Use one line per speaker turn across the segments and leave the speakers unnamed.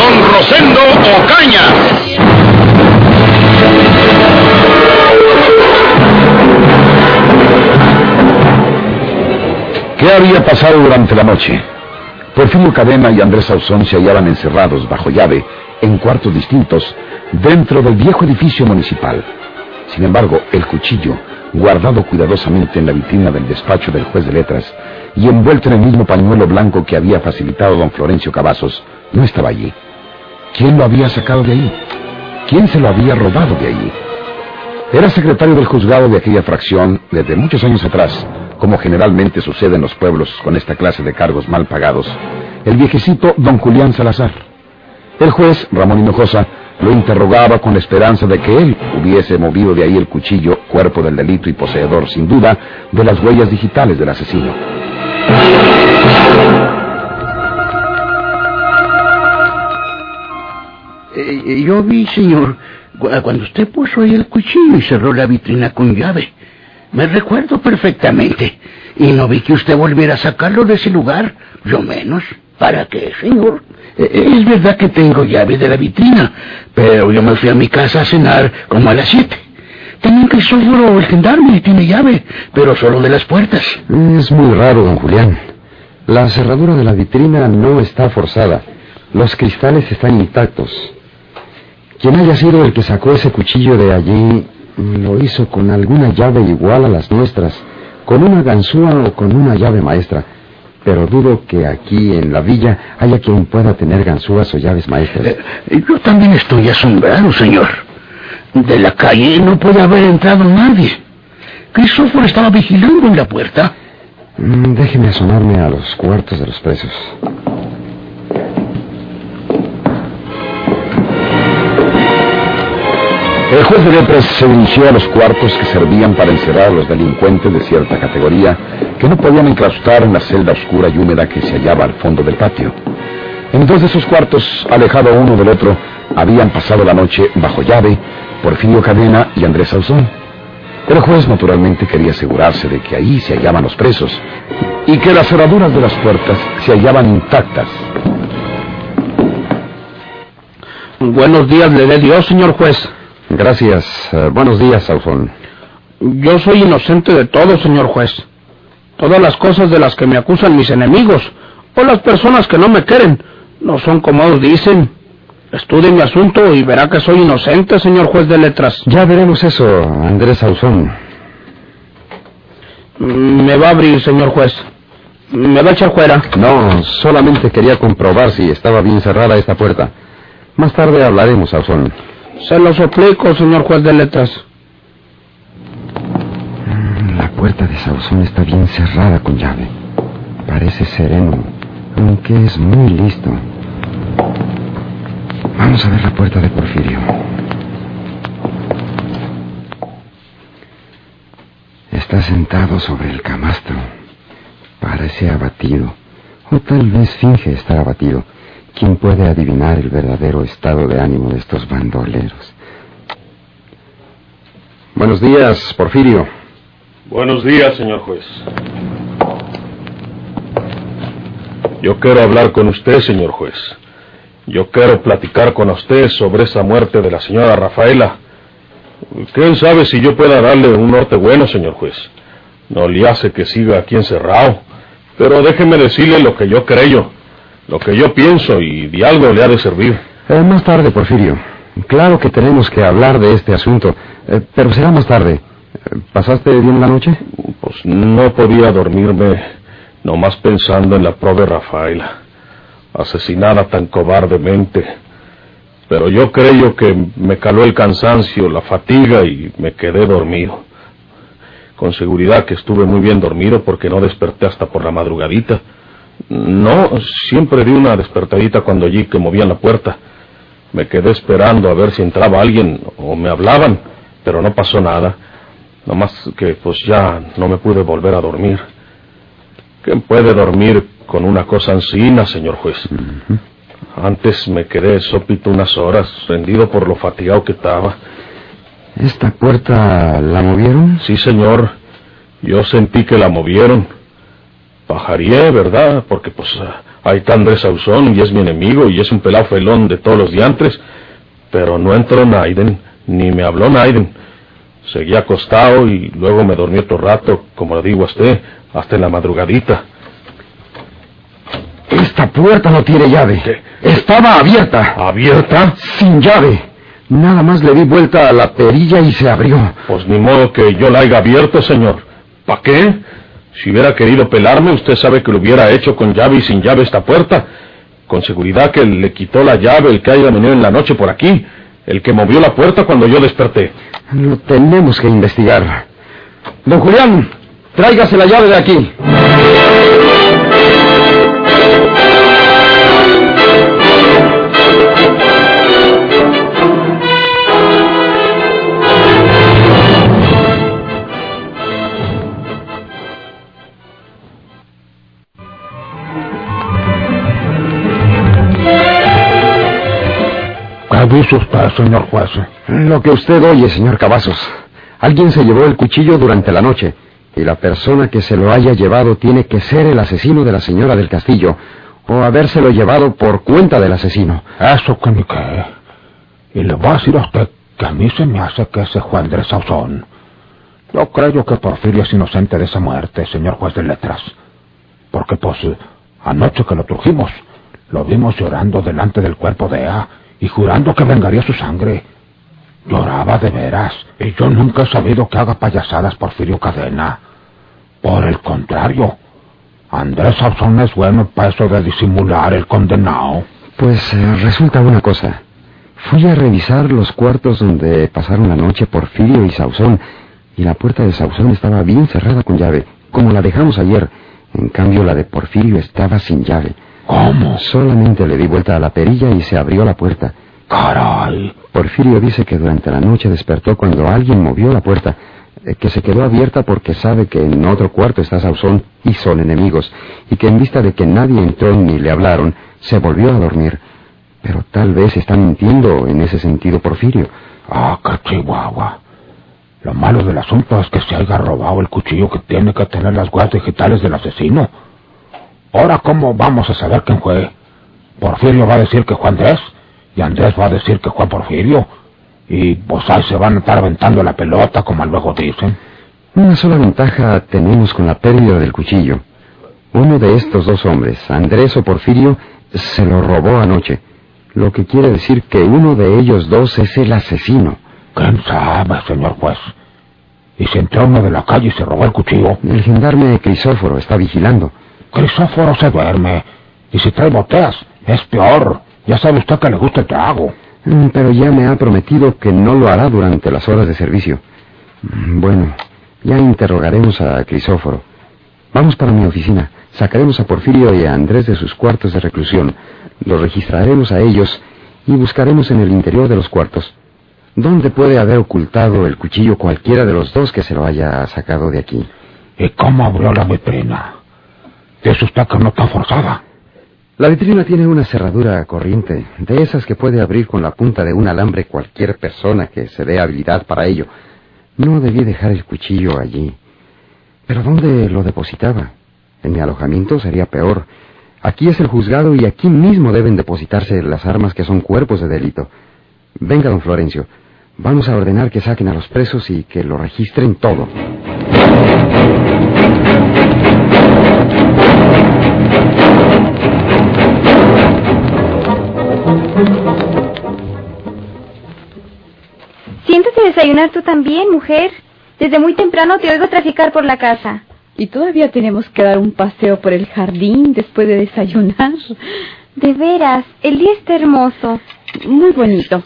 don Rosendo Ocaña. ¿Qué había pasado durante la noche? Porfirio Cadena y Andrés Ausón se hallaban encerrados bajo llave en cuartos distintos dentro del viejo edificio municipal. Sin embargo, el cuchillo, guardado cuidadosamente en la vitrina del despacho del juez de letras y envuelto en el mismo pañuelo blanco que había facilitado don Florencio Cavazos, no estaba allí. ¿Quién lo había sacado de ahí? ¿Quién se lo había robado de allí? Era secretario del juzgado de aquella fracción desde muchos años atrás, como generalmente sucede en los pueblos con esta clase de cargos mal pagados, el viejecito don Julián Salazar. El juez, Ramón Hinojosa, lo interrogaba con la esperanza de que él hubiese movido de ahí el cuchillo, cuerpo del delito y poseedor, sin duda, de las huellas digitales del asesino.
Eh, yo vi, señor, cu- cuando usted puso ahí el cuchillo y cerró la vitrina con llave. Me recuerdo perfectamente. Y no vi que usted volviera a sacarlo de ese lugar. Yo menos. ¿Para qué, señor? Eh, eh, Es verdad que tengo llave de la vitrina, pero yo me fui a mi casa a cenar como a las siete. También Crisóforo, el gendarme, tiene llave, pero solo de las puertas.
Es muy raro, don Julián. La cerradura de la vitrina no está forzada. Los cristales están intactos. Quien haya sido el que sacó ese cuchillo de allí, mm, lo hizo con alguna llave igual a las nuestras, con una ganzúa o con una llave maestra. Pero dudo que aquí en la villa haya quien pueda tener ganzúas o llaves maestras.
Eh, Yo también estoy asombrado, señor. De la calle no puede haber entrado nadie. Crisóforo estaba vigilando en la puerta.
Mm, Déjeme asomarme a los cuartos de los presos.
El juez de letras se dirigió a los cuartos que servían para encerrar a los delincuentes de cierta categoría que no podían enclaustrar en la celda oscura y húmeda que se hallaba al fondo del patio. En dos de esos cuartos, alejado uno del otro, habían pasado la noche bajo llave Porfirio Cadena y Andrés Sauzón. El juez naturalmente quería asegurarse de que ahí se hallaban los presos y que las cerraduras de las puertas se hallaban intactas.
Buenos días le dé Dios, señor juez.
Gracias. Eh, buenos días, Sauzón.
Yo soy inocente de todo, señor juez. Todas las cosas de las que me acusan mis enemigos o las personas que no me quieren no son como ellos dicen. Estudie mi asunto y verá que soy inocente, señor juez de letras.
Ya veremos eso, Andrés Sauzón.
Mm, Me va a abrir, señor juez. Me va a echar fuera.
No, solamente quería comprobar si estaba bien cerrada esta puerta. Más tarde hablaremos, Sauzón.
Se lo suplico, señor juez de letras.
La puerta de Sauzón está bien cerrada con llave. Parece sereno, aunque es muy listo. Vamos a ver la puerta de Porfirio. Está sentado sobre el camastro. Parece abatido. O tal vez finge estar abatido. ¿Quién puede adivinar el verdadero estado de ánimo de estos bandoleros? Buenos días, Porfirio.
Buenos días, señor juez. Yo quiero hablar con usted, señor juez. Yo quiero platicar con usted sobre esa muerte de la señora Rafaela. ¿Quién sabe si yo pueda darle un norte bueno, señor juez? No le hace que siga aquí encerrado. Pero déjeme decirle lo que yo creo, lo que yo pienso y de algo le ha de servir.
Eh, más tarde, Porfirio. Claro que tenemos que hablar de este asunto, eh, pero será más tarde. Eh, ¿Pasaste bien la noche?
Pues no podía dormirme nomás pensando en la pobre Rafaela, asesinada tan cobardemente. Pero yo creo que me caló el cansancio, la fatiga y me quedé dormido. Con seguridad que estuve muy bien dormido porque no desperté hasta por la madrugadita. No, siempre di una despertadita cuando allí que movían la puerta. Me quedé esperando a ver si entraba alguien o me hablaban, pero no pasó nada. Nomás que pues ya no me pude volver a dormir. ¿Quién puede dormir con una cosa ansina, señor juez? Antes me quedé sópito unas horas, rendido por lo fatigado que estaba.
¿Esta puerta la movieron?
Sí, señor. Yo sentí que la movieron. Pajaría, ¿verdad? Porque pues ahí está Andrés Ausón y es mi enemigo y es un pelado felón de todos los diantres. Pero no entró Naiden, ni me habló Naiden. Seguí acostado y luego me dormí otro rato, como le digo a usted, hasta en la madrugadita.
Esta puerta no tiene llave.
¿Qué?
Estaba abierta.
¿Abierta?
Sin llave. Nada más le di vuelta a la perilla y se abrió.
Pues ni modo que yo la haya abierto, señor. ¿Para qué? Si hubiera querido pelarme, usted sabe que lo hubiera hecho con llave y sin llave esta puerta. Con seguridad que le quitó la llave el que haya venido en la noche por aquí. El que movió la puerta cuando yo desperté.
Lo tenemos que investigar. Don Julián, tráigase la llave de aquí.
¿Qué dice usted, señor juez?
Lo que usted oye, señor Cavazos. Alguien se llevó el cuchillo durante la noche y la persona que se lo haya llevado tiene que ser el asesino de la señora del castillo o habérselo llevado por cuenta del asesino.
Eso que ni qué. Y le voy a decir a usted que a mí se me hace que ese Juan Andrés Sauzón. Yo creo que Porfirio es inocente de esa muerte, señor juez de letras. Porque, pues, anoche que lo trujimos, lo vimos llorando delante del cuerpo de Ea y jurando que vengaría su sangre. Lloraba de veras, y yo nunca he sabido que haga payasadas Porfirio Cadena. Por el contrario, Andrés Sauzón es bueno para eso de disimular el condenado.
Pues eh, resulta una cosa. Fui a revisar los cuartos donde pasaron la noche Porfirio y Sauzón, y la puerta de Sauzón estaba bien cerrada con llave, como la dejamos ayer. En cambio, la de Porfirio estaba sin llave.
¿Cómo?
Solamente le di vuelta a la perilla y se abrió la puerta.
Caray.
Porfirio dice que durante la noche despertó cuando alguien movió la puerta, eh, que se quedó abierta porque sabe que en otro cuarto está Sauzón y son enemigos, y que en vista de que nadie entró ni le hablaron, se volvió a dormir. Pero tal vez está mintiendo en ese sentido Porfirio.
Ah, qué chihuahua. Lo malo del asunto es que se haya robado el cuchillo que tiene que tener las huellas digitales del asesino. Ahora, ¿cómo vamos a saber quién fue? Porfirio va a decir que fue Andrés, y Andrés va a decir que fue Porfirio. Y pues ahí se van a estar aventando la pelota, como luego dicen.
Una sola ventaja tenemos con la pérdida del cuchillo. Uno de estos dos hombres, Andrés o Porfirio, se lo robó anoche. Lo que quiere decir que uno de ellos dos es el asesino.
¿Quién sabe, señor juez? Y si entró uno de la calle y se robó el cuchillo.
El gendarme Crisóforo está vigilando.
Crisóforo se duerme. Y si trae boteas, es peor. Ya sabe usted que le gusta el trago.
Mm, Pero ya me ha prometido que no lo hará durante las horas de servicio. Mm, Bueno, ya interrogaremos a Crisóforo. Vamos para mi oficina. Sacaremos a Porfirio y a Andrés de sus cuartos de reclusión. Los registraremos a ellos y buscaremos en el interior de los cuartos. ¿Dónde puede haber ocultado el cuchillo cualquiera de los dos que se lo haya sacado de aquí?
¿Y cómo abrió la vitrina? ¿Es usted que no está forzada?
La vitrina tiene una cerradura corriente, de esas que puede abrir con la punta de un alambre cualquier persona que se dé habilidad para ello. No debí dejar el cuchillo allí. ¿Pero dónde lo depositaba? En mi alojamiento sería peor. Aquí es el juzgado y aquí mismo deben depositarse las armas que son cuerpos de delito. Venga, don Florencio. Vamos a ordenar que saquen a los presos y que lo registren todo.
Siéntate a desayunar tú también, mujer. Desde muy temprano te oigo traficar por la casa.
Y todavía tenemos que dar un paseo por el jardín después de desayunar.
De veras, el día está hermoso.
Muy bonito.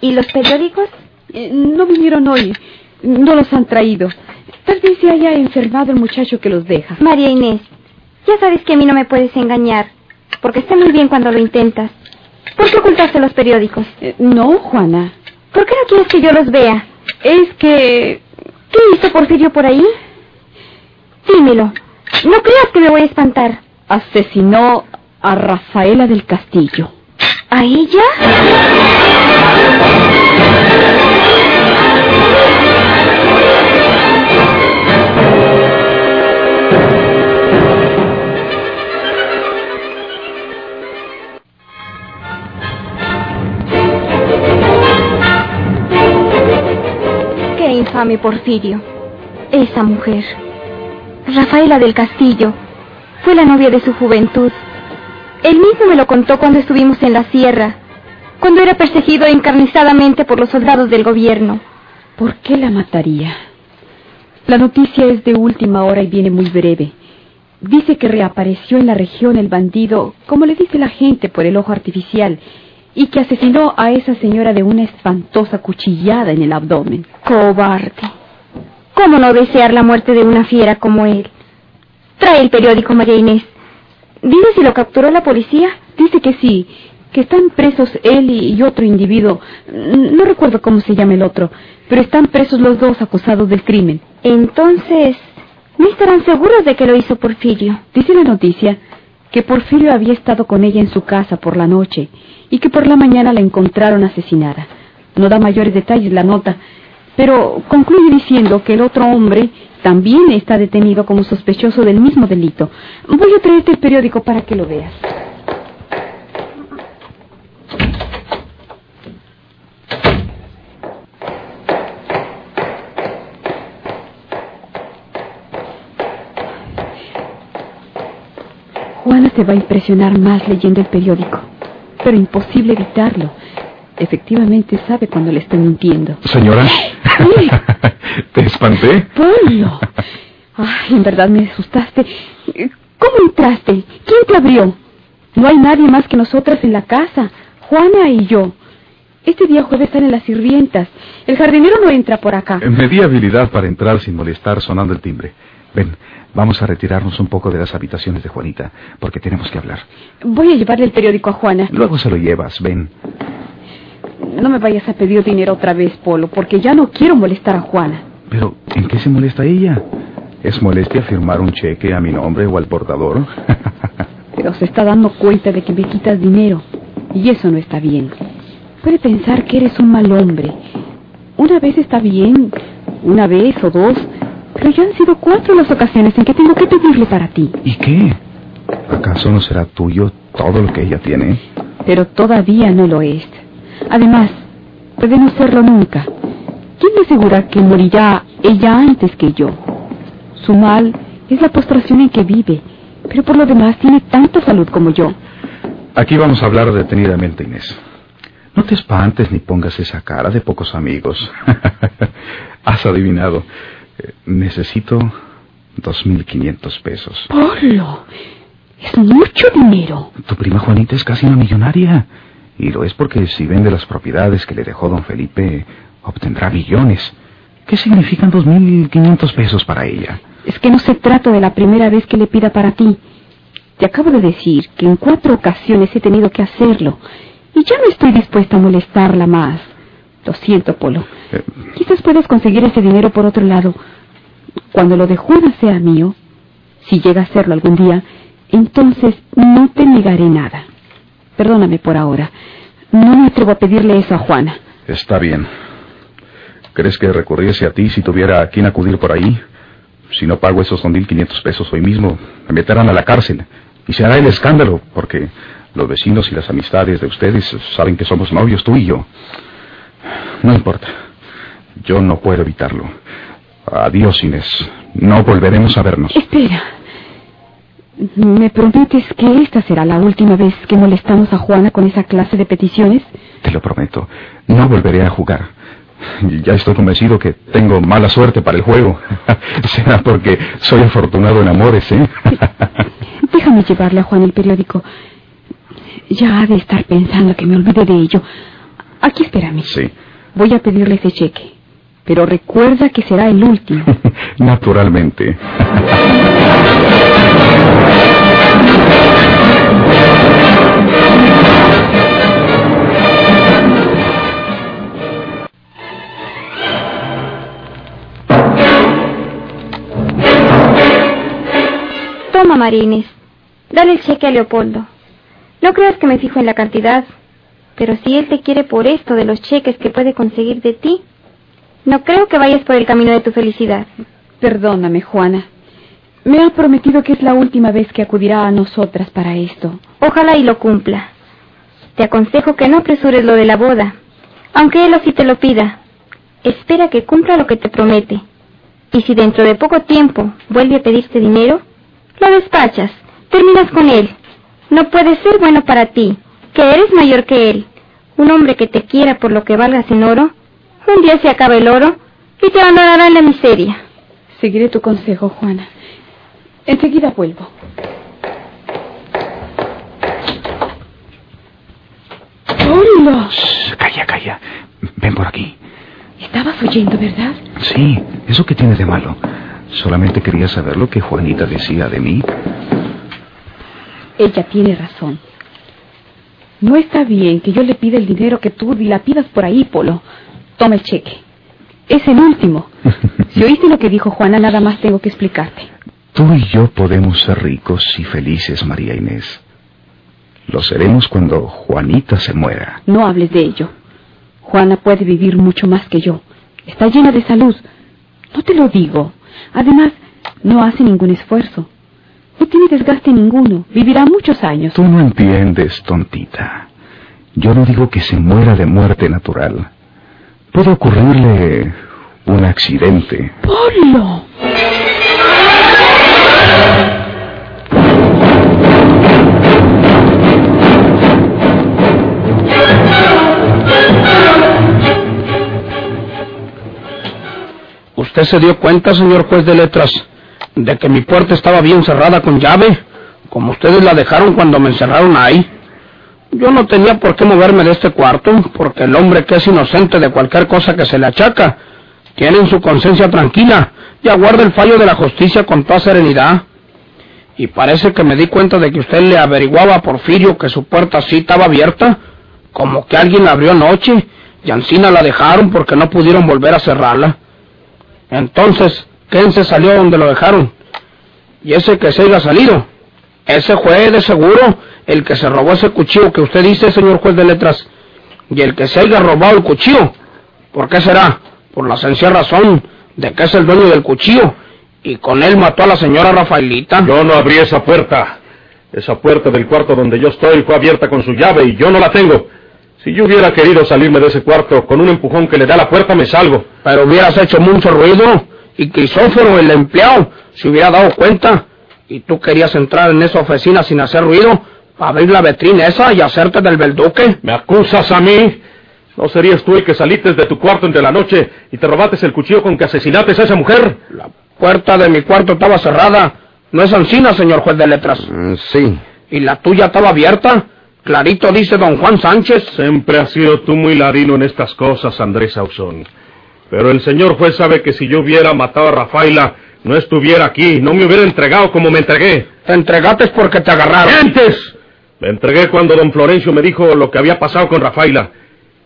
¿Y los periódicos?
Eh, no vinieron hoy. No los han traído. Se haya enfermado el muchacho que los deja.
María Inés, ya sabes que a mí no me puedes engañar. porque sé muy bien cuando lo intentas. ¿Por qué ocultaste los periódicos?
Eh, no, Juana.
¿Por qué no quieres que yo los vea?
Es que...
¿Qué hizo Porfirio por ahí? Dímelo. No creas que me voy a espantar.
Asesinó a Rafaela del Castillo.
¿A ella? Infame Porfirio. Esa mujer. Rafaela del Castillo. Fue la novia de su juventud. Él mismo me lo contó cuando estuvimos en la sierra, cuando era perseguido encarnizadamente por los soldados del gobierno.
¿Por qué la mataría? La noticia es de última hora y viene muy breve. Dice que reapareció en la región el bandido, como le dice la gente, por el ojo artificial, y que asesinó a esa señora de una espantosa cuchillada en el abdomen.
Cobarde. ¿Cómo no desear la muerte de una fiera como él? Trae el periódico, María Inés. Dime si lo capturó la policía.
Dice que sí, que están presos él y otro individuo. No recuerdo cómo se llama el otro, pero están presos los dos acusados del crimen.
Entonces, ¿no estarán seguros de que lo hizo Porfirio?
Dice la noticia que Porfirio había estado con ella en su casa por la noche y que por la mañana la encontraron asesinada. No da mayores detalles la nota, pero concluye diciendo que el otro hombre también está detenido como sospechoso del mismo delito. Voy a traerte el periódico para que lo veas. Juana se va a impresionar más leyendo el periódico, pero imposible evitarlo. Efectivamente sabe cuando le estoy mintiendo.
Señora. ¿te espanté?
Polo. Ay, en verdad me asustaste. ¿Cómo entraste? ¿Quién te abrió? No hay nadie más que nosotras en la casa. Juana y yo. Este día jueves están en las sirvientas. El jardinero no entra por acá.
Me di habilidad para entrar sin molestar sonando el timbre. Ven, vamos a retirarnos un poco de las habitaciones de Juanita, porque tenemos que hablar.
Voy a llevarle el periódico a Juana.
Luego se lo llevas, ven.
No me vayas a pedir dinero otra vez, Polo, porque ya no quiero molestar a Juana.
Pero, ¿en qué se molesta ella? ¿Es molestia firmar un cheque a mi nombre o al portador?
Pero se está dando cuenta de que me quitas dinero. Y eso no está bien. Puede pensar que eres un mal hombre. Una vez está bien, una vez o dos, pero ya han sido cuatro las ocasiones en que tengo que pedirle para ti.
¿Y qué? ¿Acaso no será tuyo todo lo que ella tiene?
Pero todavía no lo es. Además, puede no serlo nunca. ¿Quién me asegura que morirá ella antes que yo? Su mal es la postración en que vive, pero por lo demás tiene tanta salud como yo.
Aquí vamos a hablar detenidamente, Inés. No te espantes ni pongas esa cara de pocos amigos. Has adivinado. Necesito dos mil quinientos pesos.
Polo, es mucho dinero.
Tu prima Juanita es casi una millonaria. Y lo es porque si vende las propiedades que le dejó don Felipe, obtendrá millones. ¿Qué significan dos mil quinientos pesos para ella?
Es que no se trata de la primera vez que le pida para ti. Te acabo de decir que en cuatro ocasiones he tenido que hacerlo. Y ya no estoy dispuesta a molestarla más. Lo siento, Polo.
Eh,
Quizás puedas conseguir ese dinero por otro lado. Cuando lo de Juana sea mío, si llega a serlo algún día, entonces no te negaré nada. Perdóname por ahora. No me atrevo a pedirle eso a Juana.
Está bien. ¿Crees que recurriese a ti si tuviera a quien acudir por ahí? Si no pago esos 2.500 pesos hoy mismo, me meterán a la cárcel. Y se hará el escándalo, porque los vecinos y las amistades de ustedes saben que somos novios, tú y yo. No importa. Yo no puedo evitarlo. Adiós, Inés. No volveremos a vernos.
Espera. ¿Me prometes que esta será la última vez que molestamos a Juana con esa clase de peticiones?
Te lo prometo. No volveré a jugar. Ya estoy convencido que tengo mala suerte para el juego. Será porque soy afortunado en amores, ¿eh?
Déjame llevarle a Juan el periódico. Ya ha de estar pensando que me olvide de ello. Aquí espérame.
Sí.
Voy a pedirle ese cheque. Pero recuerda que será el último.
Naturalmente.
Toma, Marines. Dale el cheque a Leopoldo. No creas que me fijo en la cantidad pero si él te quiere por esto de los cheques que puede conseguir de ti, no creo que vayas por el camino de tu felicidad.
Perdóname, Juana. Me ha prometido que es la última vez que acudirá a nosotras para esto.
Ojalá y lo cumpla. Te aconsejo que no apresures lo de la boda, aunque él así te lo pida. Espera que cumpla lo que te promete. Y si dentro de poco tiempo vuelve a pedirte dinero, lo despachas, terminas con él. No puede ser bueno para ti, que eres mayor que él. Un hombre que te quiera por lo que valgas en oro, un día se acaba el oro y te abandonará en la miseria.
Seguiré tu consejo, Juana. Enseguida vuelvo. ¡Hola!
Calla, calla. Ven por aquí.
Estabas oyendo, ¿verdad?
Sí, ¿eso qué tiene de malo? Solamente quería saber lo que Juanita decía de mí.
Ella tiene razón. No está bien que yo le pida el dinero que tú dilapidas por ahí, Polo. Toma el cheque. Es el último. Si oíste lo que dijo Juana, nada más tengo que explicarte.
Tú y yo podemos ser ricos y felices, María Inés. Lo seremos cuando Juanita se muera.
No hables de ello. Juana puede vivir mucho más que yo. Está llena de salud. No te lo digo. Además, no hace ningún esfuerzo. No tiene desgaste ninguno. Vivirá muchos años.
Tú no entiendes, tontita. Yo no digo que se muera de muerte natural. Puede ocurrirle un accidente.
¡Polo!
¿Usted se dio cuenta, señor juez de letras, de que mi puerta estaba bien cerrada con llave, como ustedes la dejaron cuando me encerraron ahí? Yo no tenía por qué moverme de este cuarto, porque el hombre que es inocente de cualquier cosa que se le achaca, tiene en su conciencia tranquila y aguarda el fallo de la justicia con toda serenidad. Y parece que me di cuenta de que usted le averiguaba a Porfirio que su puerta sí estaba abierta, como que alguien la abrió anoche, y Ancina la dejaron porque no pudieron volver a cerrarla. Entonces, ¿quién se salió donde lo dejaron? Y ese que se haya salido, ese fue de seguro el que se robó ese cuchillo que usted dice, señor juez de letras. Y el que se haya robado el cuchillo, ¿por qué será? Por la sencilla razón de que es el dueño del cuchillo y con él mató a la señora Rafaelita.
Yo no abrí esa puerta. Esa puerta del cuarto donde yo estoy fue abierta con su llave y yo no la tengo. Si yo hubiera querido salirme de ese cuarto con un empujón que le da la puerta, me salgo.
Pero hubieras hecho mucho ruido y Crisóforo, el empleado, se hubiera dado cuenta. Y tú querías entrar en esa oficina sin hacer ruido para abrir la vitrina esa y hacerte del verduque.
¿Me acusas a mí? ¿No serías tú el que saliste de tu cuarto entre la noche y te robaste el cuchillo con que asesinates a esa mujer?
La puerta de mi cuarto estaba cerrada. No es ansina, señor juez de letras.
Mm, sí.
¿Y la tuya estaba abierta? Clarito dice don Juan Sánchez.
Siempre has sido tú muy ladino en estas cosas, Andrés Ausón. Pero el señor juez sabe que si yo hubiera matado a Rafaela, no estuviera aquí, no me hubiera entregado como me entregué.
Te entregaste porque te agarraron.
¡Mientes! Me entregué cuando don Florencio me dijo lo que había pasado con Rafaela.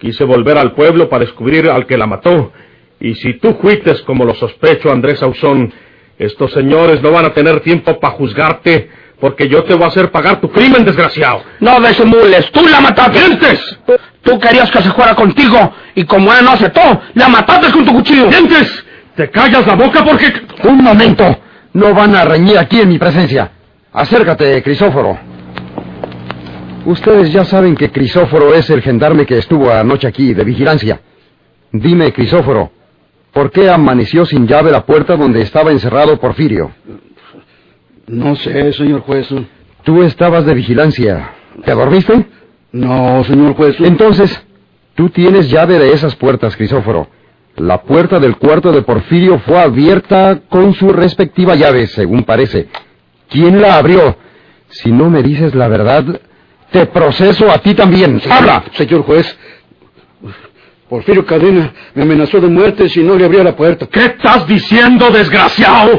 Quise volver al pueblo para descubrir al que la mató. Y si tú fuites como lo sospecho, Andrés Ausón, estos señores no van a tener tiempo para juzgarte, porque yo te voy a hacer pagar tu crimen, desgraciado.
No disimules, tú la mataste.
¡Mientes!
Tú querías que se fuera contigo y como él no aceptó, la mataste con tu cuchillo.
¡Mientes! ¿Te callas la boca porque...?
Un momento. No van a reñir aquí en mi presencia. Acércate, Crisóforo. Ustedes ya saben que Crisóforo es el gendarme que estuvo anoche aquí de vigilancia. Dime, Crisóforo, ¿por qué amaneció sin llave la puerta donde estaba encerrado Porfirio?
No sé, señor juez.
Tú estabas de vigilancia. ¿Te dormiste?
No, señor juez.
Entonces, tú tienes llave de esas puertas, Crisóforo. La puerta del cuarto de Porfirio fue abierta con su respectiva llave, según parece. ¿Quién la abrió? Si no me dices la verdad, te proceso a ti también. ¡Habla!
Señor juez, Porfirio Cadena me amenazó de muerte si no le abría la puerta.
¿Qué estás diciendo, desgraciado?